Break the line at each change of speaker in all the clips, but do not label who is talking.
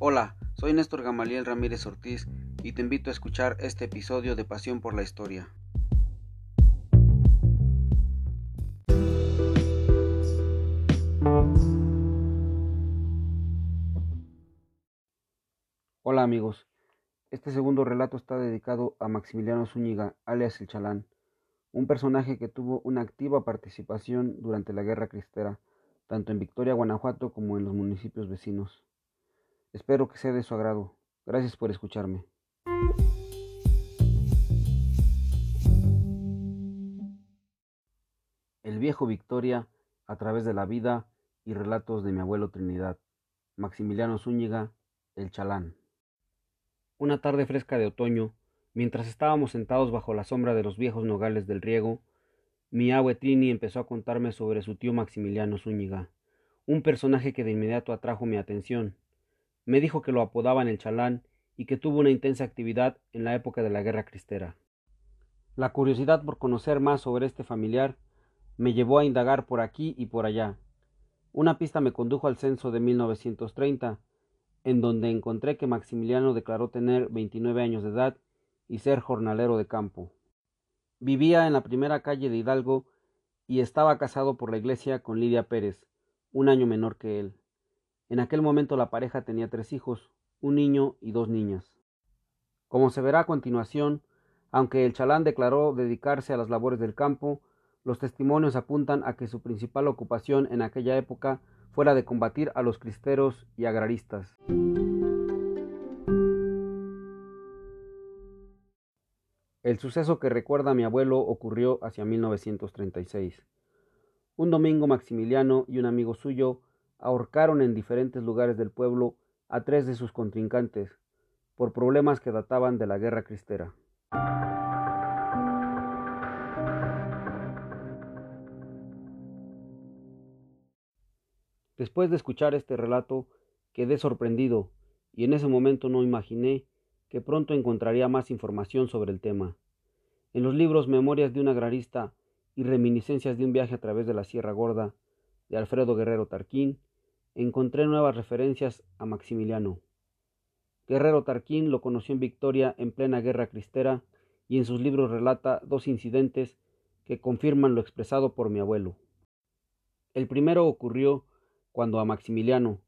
Hola, soy Néstor Gamaliel Ramírez Ortiz y te invito a escuchar este episodio de Pasión por la Historia. Hola amigos, este segundo relato está dedicado a Maximiliano Zúñiga, alias El Chalán, un personaje que tuvo una activa participación durante la Guerra Cristera, tanto en Victoria, Guanajuato como en los municipios vecinos. Espero que sea de su agrado. Gracias por escucharme. El viejo Victoria a través de la vida y relatos de mi abuelo Trinidad, Maximiliano Zúñiga, el Chalán. Una tarde fresca de otoño, mientras estábamos sentados bajo la sombra de los viejos nogales del riego, mi abue Trini empezó a contarme sobre su tío Maximiliano Zúñiga, un personaje que de inmediato atrajo mi atención, me dijo que lo apodaban el chalán y que tuvo una intensa actividad en la época de la Guerra Cristera. La curiosidad por conocer más sobre este familiar me llevó a indagar por aquí y por allá. Una pista me condujo al censo de 1930, en donde encontré que Maximiliano declaró tener 29 años de edad y ser jornalero de campo. Vivía en la primera calle de Hidalgo y estaba casado por la iglesia con Lidia Pérez, un año menor que él. En aquel momento la pareja tenía tres hijos, un niño y dos niñas. Como se verá a continuación, aunque el chalán declaró dedicarse a las labores del campo, los testimonios apuntan a que su principal ocupación en aquella época fuera de combatir a los cristeros y agraristas. El suceso que recuerda a mi abuelo ocurrió hacia 1936. Un domingo Maximiliano y un amigo suyo ahorcaron en diferentes lugares del pueblo a tres de sus contrincantes, por problemas que databan de la guerra cristera. Después de escuchar este relato, quedé sorprendido, y en ese momento no imaginé que pronto encontraría más información sobre el tema. En los libros Memorias de un agrarista y Reminiscencias de un viaje a través de la Sierra Gorda, de Alfredo Guerrero Tarquín, encontré nuevas referencias a Maximiliano. Guerrero Tarquín lo conoció en Victoria en plena guerra cristera y en sus libros relata dos incidentes que confirman lo expresado por mi abuelo. El primero ocurrió cuando a Maximiliano,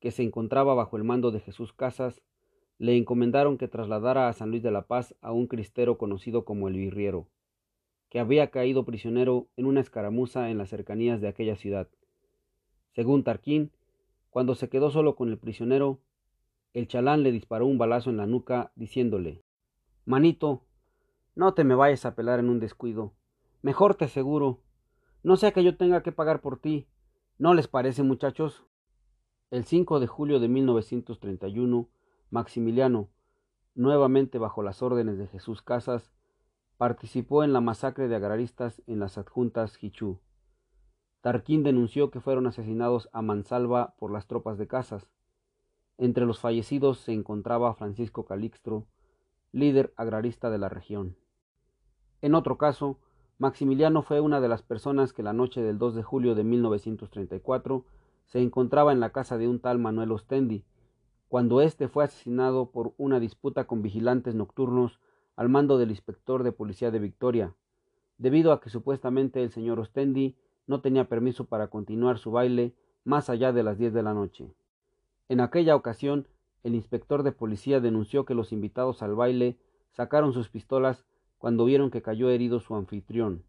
que se encontraba bajo el mando de Jesús Casas, le encomendaron que trasladara a San Luis de la Paz a un cristero conocido como el Virriero, que había caído prisionero en una escaramuza en las cercanías de aquella ciudad. Según Tarquín, cuando se quedó solo con el prisionero, el chalán le disparó un balazo en la nuca, diciéndole Manito, no te me vayas a pelar en un descuido. Mejor te aseguro. No sea que yo tenga que pagar por ti. ¿No les parece, muchachos? El 5 de julio de 1931, Maximiliano, nuevamente bajo las órdenes de Jesús Casas, participó en la masacre de agraristas en las adjuntas Hichú. Tarquín denunció que fueron asesinados a mansalva por las tropas de Casas. Entre los fallecidos se encontraba Francisco Calixtro, líder agrarista de la región. En otro caso, Maximiliano fue una de las personas que la noche del 2 de julio de 1934 se encontraba en la casa de un tal Manuel Ostendi, cuando éste fue asesinado por una disputa con vigilantes nocturnos al mando del inspector de policía de Victoria, debido a que supuestamente el señor Ostendi no tenía permiso para continuar su baile más allá de las diez de la noche. En aquella ocasión, el inspector de policía denunció que los invitados al baile sacaron sus pistolas cuando vieron que cayó herido su anfitrión.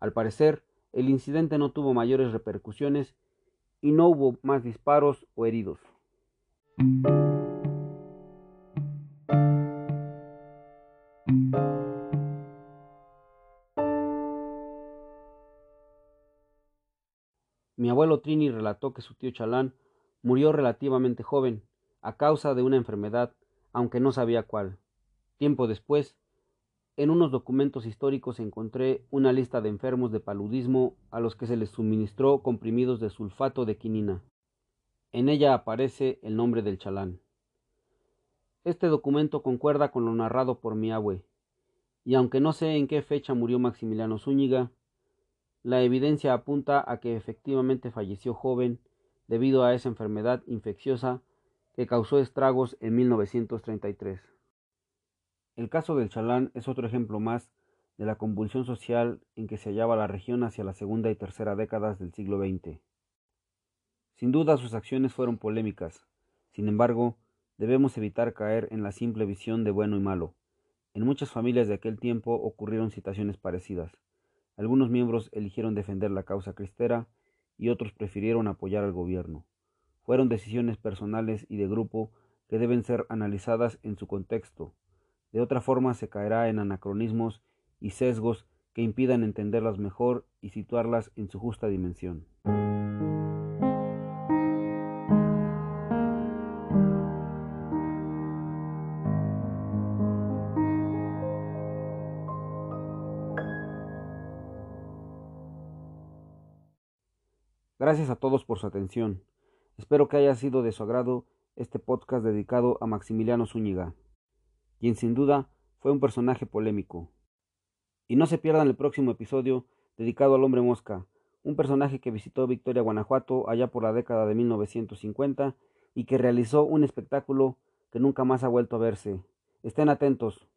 Al parecer, el incidente no tuvo mayores repercusiones y no hubo más disparos o heridos. Mi abuelo Trini relató que su tío Chalán murió relativamente joven, a causa de una enfermedad, aunque no sabía cuál. Tiempo después, en unos documentos históricos encontré una lista de enfermos de paludismo a los que se les suministró comprimidos de sulfato de quinina. En ella aparece el nombre del chalán. Este documento concuerda con lo narrado por mi abue, y aunque no sé en qué fecha murió Maximiliano Zúñiga, la evidencia apunta a que efectivamente falleció joven debido a esa enfermedad infecciosa que causó estragos en 1933. El caso del Chalán es otro ejemplo más de la convulsión social en que se hallaba la región hacia la segunda y tercera décadas del siglo XX. Sin duda sus acciones fueron polémicas, sin embargo, debemos evitar caer en la simple visión de bueno y malo. En muchas familias de aquel tiempo ocurrieron situaciones parecidas. Algunos miembros eligieron defender la causa cristera y otros prefirieron apoyar al gobierno. Fueron decisiones personales y de grupo que deben ser analizadas en su contexto. De otra forma se caerá en anacronismos y sesgos que impidan entenderlas mejor y situarlas en su justa dimensión. Gracias a todos por su atención. Espero que haya sido de su agrado este podcast dedicado a Maximiliano Zúñiga, quien sin duda fue un personaje polémico. Y no se pierdan el próximo episodio dedicado al hombre mosca, un personaje que visitó Victoria, Guanajuato allá por la década de 1950 y que realizó un espectáculo que nunca más ha vuelto a verse. Estén atentos.